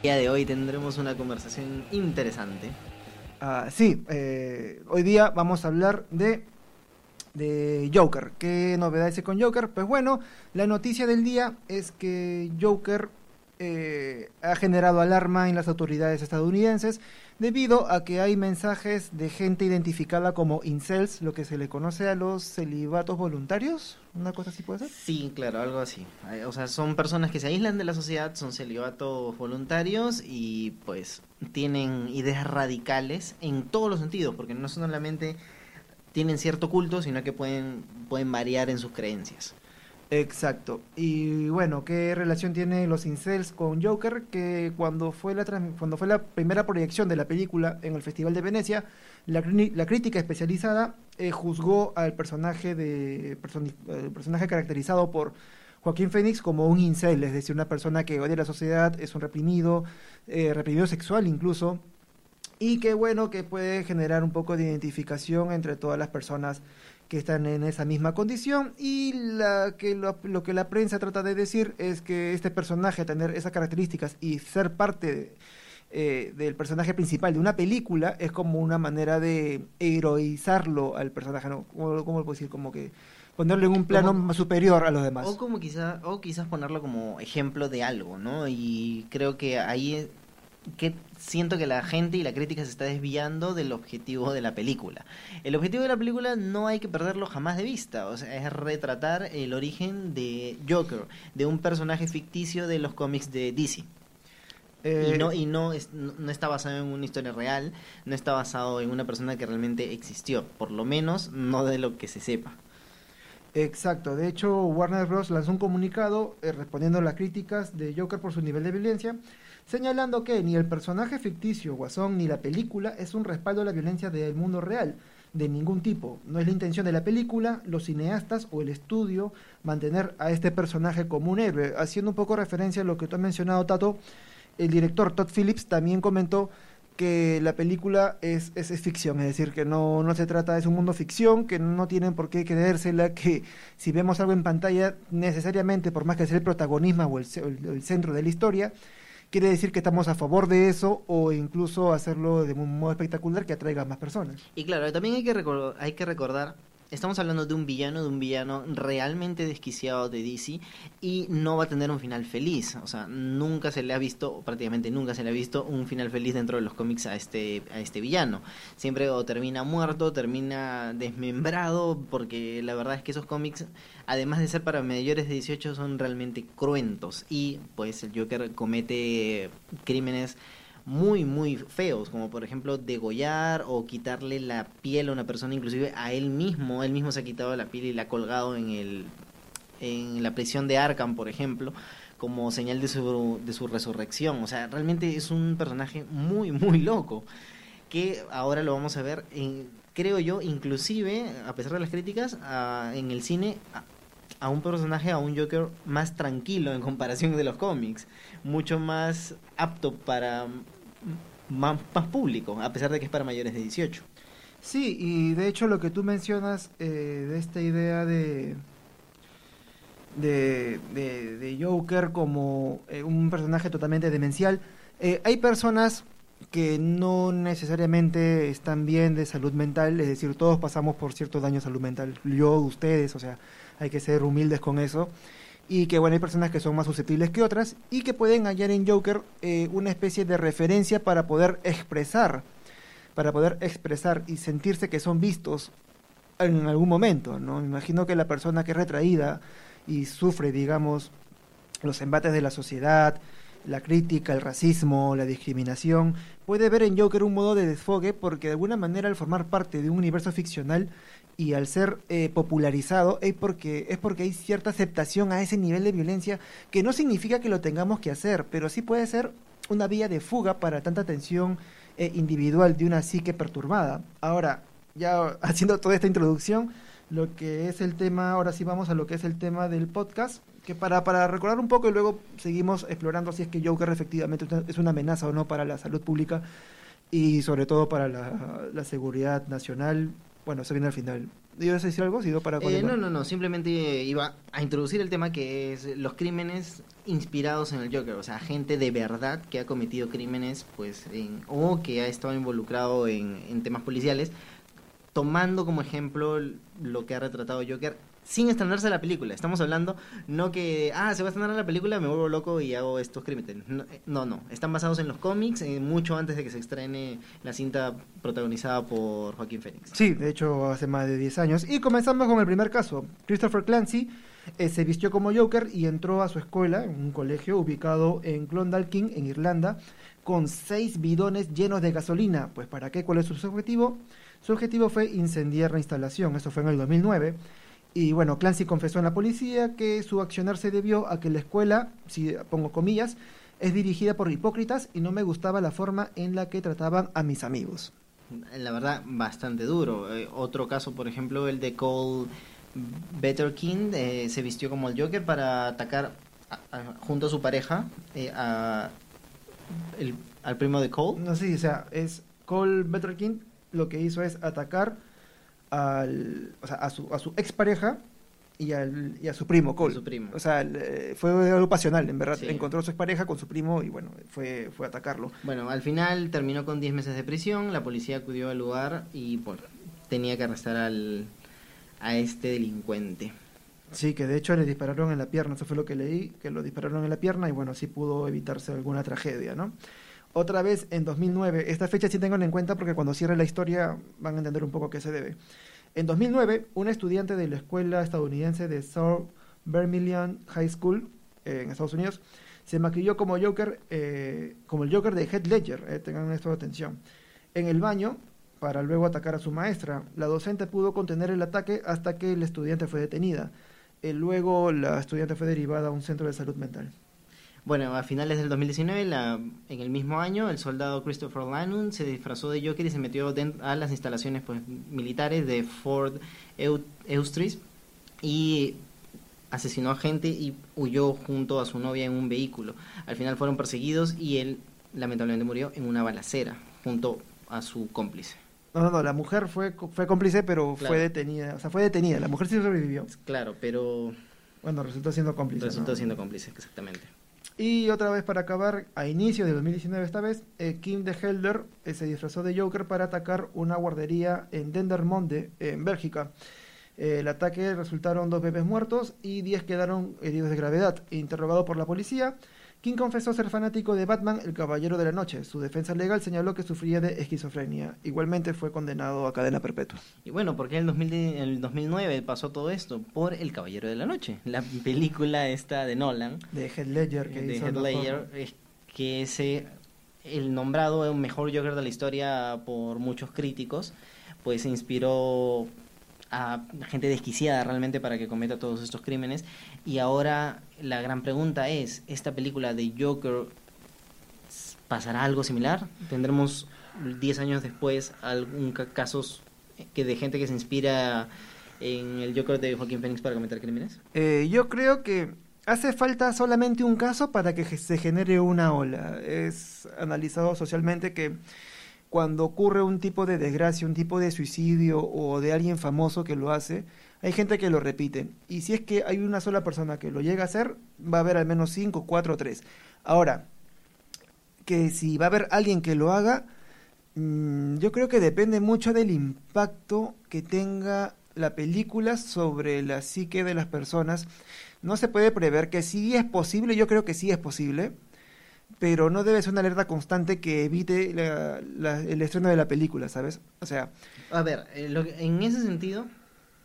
El día de hoy tendremos una conversación interesante. Ah, sí, eh, hoy día vamos a hablar de, de Joker. ¿Qué novedades hay con Joker? Pues bueno, la noticia del día es que Joker eh, ha generado alarma en las autoridades estadounidenses debido a que hay mensajes de gente identificada como incels, lo que se le conoce a los celibatos voluntarios, una cosa así puede ser. Sí, claro, algo así. O sea, son personas que se aíslan de la sociedad, son celibatos voluntarios y pues tienen ideas radicales en todos los sentidos, porque no solamente tienen cierto culto, sino que pueden, pueden variar en sus creencias. Exacto. Y bueno, ¿qué relación tiene los incels con Joker? Que cuando fue la, cuando fue la primera proyección de la película en el Festival de Venecia, la, la crítica especializada eh, juzgó al personaje, de, personaje caracterizado por Joaquín Phoenix como un incel, es decir, una persona que odia la sociedad, es un reprimido, eh, reprimido sexual incluso, y que bueno, que puede generar un poco de identificación entre todas las personas que están en esa misma condición y la, que lo, que la prensa trata de decir es que este personaje tener esas características y ser parte eh, del personaje principal de una película es como una manera de heroizarlo al personaje, ¿no? ¿Cómo, lo puedo decir? Como que ponerlo en un plano más superior a los demás. O como quizás o quizás ponerlo como ejemplo de algo, ¿no? Y creo que ahí que siento que la gente y la crítica se está desviando del objetivo de la película. El objetivo de la película no hay que perderlo jamás de vista, o sea, es retratar el origen de Joker, de un personaje ficticio de los cómics de DC. y eh, no, y no, no está basado en una historia real, no está basado en una persona que realmente existió, por lo menos no de lo que se sepa. Exacto, de hecho Warner Bros. lanzó un comunicado eh, respondiendo a las críticas de Joker por su nivel de violencia señalando que ni el personaje ficticio Guasón ni la película es un respaldo a la violencia del mundo real, de ningún tipo. No es la intención de la película, los cineastas o el estudio mantener a este personaje como un héroe. Haciendo un poco referencia a lo que tú has mencionado, Tato, el director Todd Phillips también comentó que la película es, es, ficción, es decir, que no, no se trata, es un mundo ficción, que no tienen por qué creérsela, que si vemos algo en pantalla, necesariamente, por más que sea el protagonismo o el, el centro de la historia, quiere decir que estamos a favor de eso o incluso hacerlo de un modo espectacular que atraiga a más personas. Y claro, también hay que, hay que recordar estamos hablando de un villano, de un villano realmente desquiciado de DC y no va a tener un final feliz. O sea, nunca se le ha visto, prácticamente nunca se le ha visto un final feliz dentro de los cómics a este, a este villano. Siempre o termina muerto, termina desmembrado, porque la verdad es que esos cómics, además de ser para mayores de 18, son realmente cruentos. Y pues el Joker comete crímenes muy, muy feos, como por ejemplo degollar o quitarle la piel a una persona, inclusive a él mismo, él mismo se ha quitado la piel y la ha colgado en, el, en la prisión de Arkham, por ejemplo, como señal de su, de su resurrección. O sea, realmente es un personaje muy, muy loco, que ahora lo vamos a ver, en, creo yo, inclusive, a pesar de las críticas, en el cine... a un personaje, a un Joker más tranquilo en comparación de los cómics mucho más apto para más, público, a pesar de que es para mayores de 18. Sí, y de hecho lo que tú mencionas eh, de esta idea de, de, de, Joker como eh, un personaje totalmente demencial, eh, hay personas que no necesariamente están bien de salud mental, es decir, todos pasamos por cierto daño salud mental, yo, ustedes, o sea, hay que ser humildes con eso y que bueno, hay personas que son más susceptibles que otras y que pueden hallar en Joker eh, una especie de referencia para poder expresar, para poder expresar y sentirse que son vistos en algún momento, ¿no? Me imagino que la persona que es retraída y sufre, digamos, los embates de la sociedad, la crítica, el racismo, la discriminación, puede ver en Joker un modo de desfogue porque de alguna manera al formar parte de un universo ficcional y al ser eh, popularizado es porque, es porque hay cierta aceptación a ese nivel de violencia que no significa que lo tengamos que hacer, pero sí puede ser una vía de fuga para tanta tensión eh, individual de una psique perturbada. Ahora, ya haciendo toda esta introducción, lo que es el tema, ahora sí vamos a lo que es el tema del podcast, que para, para recordar un poco y luego seguimos explorando si es que Joker efectivamente es una amenaza o no para la salud pública y sobre todo para la, la seguridad nacional bueno, eso viene al final. ¿Ibas a decir algo? ¿Sí, para eh, no, no, no, simplemente iba a introducir el tema que es los crímenes inspirados en el Joker, o sea, gente de verdad que ha cometido crímenes, pues, en, o que ha estado involucrado en, en temas policiales, tomando como ejemplo lo que ha retratado Joker sin estrenarse la película. Estamos hablando no que, ah, se va a estrenar la película, me vuelvo loco y hago estos crímenes. No, eh, no, están basados en los cómics, eh, mucho antes de que se estrene la cinta protagonizada por Joaquín Phoenix. Sí, de hecho hace más de 10 años. Y comenzamos con el primer caso. Christopher Clancy eh, se vistió como Joker y entró a su escuela, en un colegio ubicado en Clondalkin, en Irlanda, con seis bidones llenos de gasolina. Pues ¿para qué? ¿Cuál es su objetivo? Su objetivo fue incendiar la instalación. Eso fue en el 2009. Y bueno, Clancy confesó en la policía que su accionar se debió a que la escuela, si pongo comillas, es dirigida por hipócritas y no me gustaba la forma en la que trataban a mis amigos. La verdad, bastante duro. Eh, otro caso, por ejemplo, el de Cole Better King, eh, se vistió como el Joker para atacar junto a su pareja eh, a, al primo de Cole. No, sí, o sea, es Cole Better King lo que hizo es atacar al, o sea, a su, a su expareja y, al, y a su primo, Cole. Su primo. O sea, fue algo pasional, en verdad. Encontró a su expareja con su primo y bueno, fue, fue a atacarlo. Bueno, al final terminó con 10 meses de prisión, la policía acudió al lugar y bueno, tenía que arrestar al, a este delincuente. Sí, que de hecho le dispararon en la pierna, eso fue lo que leí, que lo dispararon en la pierna y bueno, así pudo evitarse alguna tragedia, ¿no? Otra vez en 2009. Esta fecha sí tengan en cuenta porque cuando cierre la historia van a entender un poco qué se debe. En 2009, un estudiante de la escuela estadounidense de South Vermilion High School eh, en Estados Unidos se maquilló como Joker, eh, como el Joker de Heath Ledger. Eh, tengan esto de atención. En el baño para luego atacar a su maestra. La docente pudo contener el ataque hasta que el estudiante fue detenida. luego la estudiante fue derivada a un centro de salud mental. Bueno, a finales del 2019, en el mismo año, el soldado Christopher Lannon se disfrazó de Joker y se metió a las instalaciones pues, militares de Fort Eustris y asesinó a gente y huyó junto a su novia en un vehículo. Al final fueron perseguidos y él lamentablemente murió en una balacera junto a su cómplice. No, no, no, la mujer fue, fue cómplice, pero fue detenida. O sea, fue detenida. La mujer sí sobrevivió. Claro, pero... Bueno, resultó siendo cómplice. Resultó siendo cómplice, exactamente. Y otra vez para acabar, a inicio de 2019 esta vez, eh, Kim de Helder eh, se disfrazó de Joker para atacar una guardería en Dendermonde, en Bélgica. Eh, el ataque resultaron dos bebés muertos y diez quedaron heridos de gravedad. Interrogado por la policía, King confesó ser fanático de Batman, el Caballero de la Noche. Su defensa legal señaló que sufría de esquizofrenia. Igualmente fue condenado a cadena perpetua. Y bueno, ¿por qué en el, 2009 pasó todo esto? Por El Caballero de la Noche, la película esta de Nolan. De Heath Ledger. Que de Heath Ledger, que es el nombrado mejor Joker de la historia por muchos críticos, pues se inspiró a gente desquiciada realmente para que cometa todos estos crímenes. Y ahora la gran pregunta es, ¿esta película de Joker pasará algo similar? ¿Tendremos 10 años después algún casos que de gente que se inspira en el Joker de Joaquín Phoenix para cometer crímenes? Eh, yo creo que hace falta solamente un caso para que se genere una ola. Es analizado socialmente que cuando ocurre un tipo de desgracia, un tipo de suicidio o de alguien famoso que lo hace, hay gente que lo repite. Y si es que hay una sola persona que lo llega a hacer, va a haber al menos cinco, cuatro, tres. Ahora, que si va a haber alguien que lo haga, mm, yo creo que depende mucho del impacto que tenga la película sobre la psique de las personas. No se puede prever que sí es posible, yo creo que sí es posible, pero no debe ser una alerta constante que evite el estreno de la película, ¿sabes? O sea... A ver, eh, en ese sentido,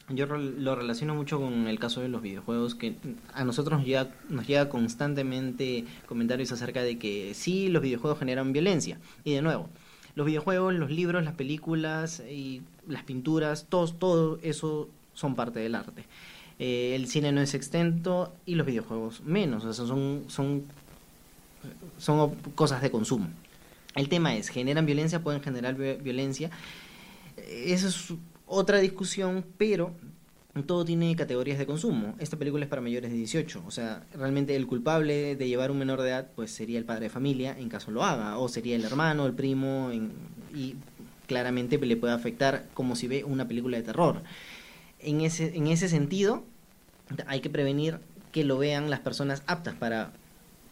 yo lo relaciono mucho con el caso de los videojuegos, que a nosotros nos llega, nos llega constantemente comentarios acerca de que sí, los videojuegos generan violencia. Y de nuevo, los videojuegos, los libros, las películas y las pinturas, todo, todo eso son parte del arte. Eh, el cine no es extento y los videojuegos menos, o sea, son son cosas de consumo. El tema es, ¿generan violencia? ¿Pueden generar violencia? Esa es otra discusión, pero todo tiene categorías de consumo. Esta película es para mayores de 18, o sea, realmente el culpable de llevar un menor de edad pues sería el padre de familia en caso lo haga, o sería el hermano, el primo, y claramente le puede afectar como si ve una película de terror. En ese, en ese sentido, hay que prevenir que lo vean las personas aptas para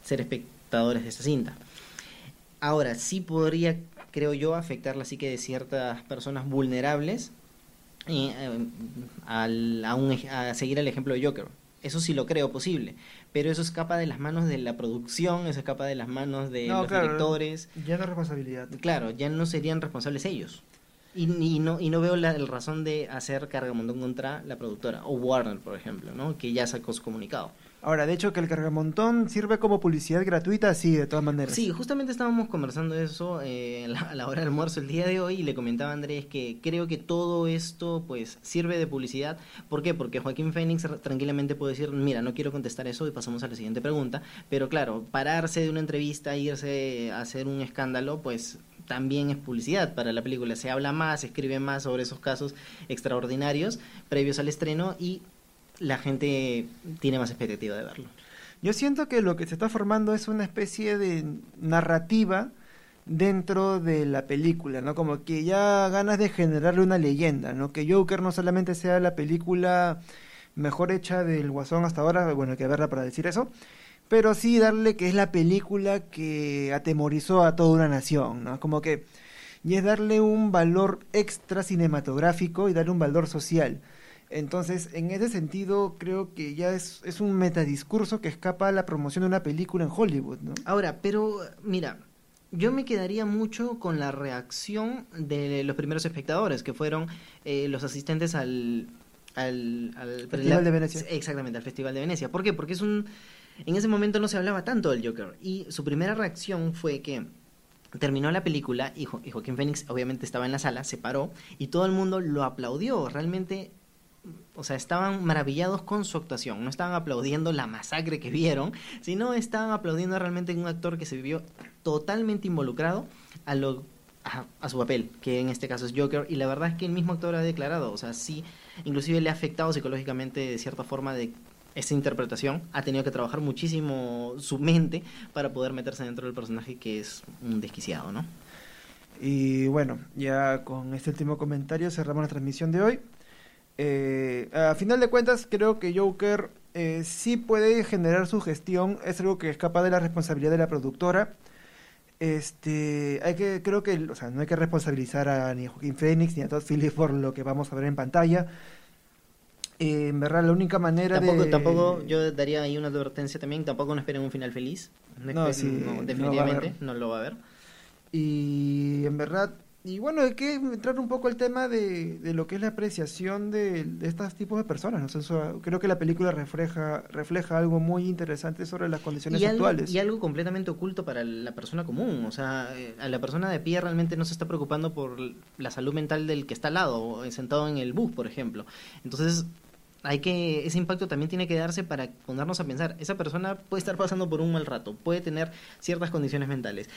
ser espectadores de esa cinta. Ahora, sí podría, creo yo, afectar la psique de ciertas personas vulnerables eh, al, a, un, a seguir el ejemplo de Joker. Eso sí lo creo posible, pero eso escapa de las manos de la producción, eso escapa de las manos de los directores. Ya no es responsabilidad. Claro, ya no serían responsables ellos. Y, y, no, y no veo la, razón de hacer cargamontón contra la productora, o Warner, por ejemplo, ¿no? que ya sacó su comunicado. Ahora, de hecho, que el cargamontón sirve como publicidad gratuita, sí, de todas maneras. Sí, justamente estábamos conversando eso eh, a la hora del almuerzo el día de hoy y le comentaba a Andrés que creo que todo esto pues sirve de publicidad. ¿Por qué? Porque Joaquín Phoenix tranquilamente puede decir, mira, no quiero contestar eso y pasamos a la siguiente pregunta. Pero claro, pararse de una entrevista, irse a hacer un escándalo, pues también es publicidad para la película. Se habla más, se escribe más sobre esos casos extraordinarios previos al estreno y la gente tiene más expectativa de verlo. Yo siento que lo que se está formando es una especie de narrativa dentro de la película, ¿no? Como que ya ganas de generarle una leyenda, ¿no? Que Joker no solamente sea la película mejor hecha del Guasón hasta ahora, bueno, hay que verla para decir eso, pero sí darle que es la película que atemorizó a toda una nación, ¿no? Como que y es darle un valor extra cinematográfico y darle un valor social. Entonces, en ese sentido, creo que ya es, es un metadiscurso que escapa a la promoción de una película en Hollywood, ¿no? Ahora, pero mira, yo me quedaría mucho con la reacción de los primeros espectadores, que fueron eh, los asistentes al, al, Festival de Venecia. Exactamente, al Festival de Venecia. ¿Por qué? Porque es un... En ese momento no se hablaba tanto del Joker. Y su primera reacción fue que terminó la película y, Joaquín Phoenix obviamente estaba en la sala, se paró y todo el mundo lo aplaudió. Realmente o sea, estaban maravillados con su actuación, no estaban aplaudiendo la masacre que vieron, sino estaban aplaudiendo realmente un actor que se vivió totalmente involucrado a, lo, a, su papel, que en este caso es Joker, y la verdad es que el mismo actor ha declarado, o sea, sí, inclusive le ha afectado psicológicamente de cierta forma de esa interpretación, ha tenido que trabajar muchísimo su mente para poder meterse dentro del personaje que es un desquiciado, ¿no? Y bueno, ya con este último comentario cerramos la transmisión de hoy. Eh, a final de cuentas, creo que Joker eh, sí puede generar su gestión, es algo que escapa de la responsabilidad de la productora. Este, hay que, creo que, o sea, no hay que responsabilizar a ni a Joaquín Phoenix ni a Todd Phillips por lo que vamos a ver en pantalla. Eh, en verdad, la única manera tampoco, de... Tampoco, yo daría ahí una advertencia también, tampoco no esperen un final feliz. No, definitivamente no, lo va a ver. Y en verdad, y bueno, hay que entrar un poco al tema de, de lo que es la apreciación de, de estos tipos de personas. ¿no? creo que la película refleja, refleja algo muy interesante sobre las condiciones actuales. y algo completamente oculto para la persona común. O sea, eh, a la persona de pie realmente no se está preocupando por la salud mental del que está al lado, sentado en el bus, por ejemplo. Entonces, hay que ese impacto también tiene que darse para ponernos a pensar esa persona puede estar pasando por un mal rato puede tener ciertas condiciones mentales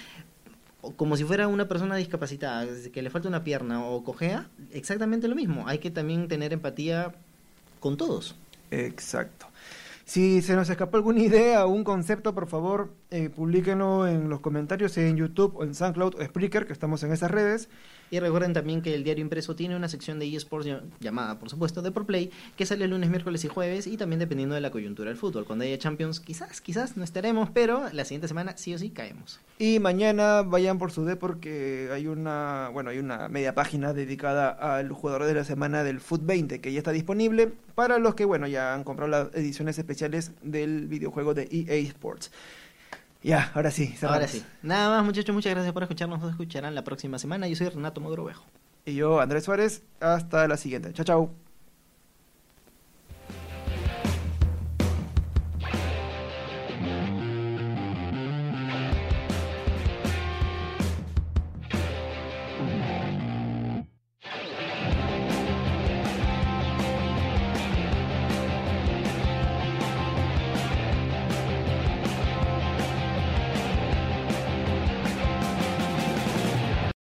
como si fuera una persona discapacitada, que le falta una pierna o cojea, exactamente lo mismo. Hay que también tener empatía con todos. Exacto. Si se nos escapó alguna idea o un concepto, por favor, eh, publíquenlo en los comentarios en YouTube o en SoundCloud o Spreaker, que estamos en esas redes. Y recuerden también que el diario impreso tiene una sección de eSports llamada, por supuesto, de Play, que sale lunes, miércoles y jueves, y también dependiendo de la coyuntura del fútbol. Cuando haya Champions, quizás, quizás no estaremos, pero la siguiente semana sí o sí caemos. Y mañana vayan por su D porque hay una, bueno, hay una media página dedicada al jugador de la semana del Foot 20 que ya está disponible para los que, bueno, ya han comprado las ediciones especiales del videojuego de EA Sports. Ya, ahora sí. Ahora sí. Nada más, muchachos, muchas gracias por escucharnos. Nos escucharán la próxima semana. Yo soy Renato Mogrovejo. Y yo, Andrés Suárez. Hasta la siguiente. Chao, chao.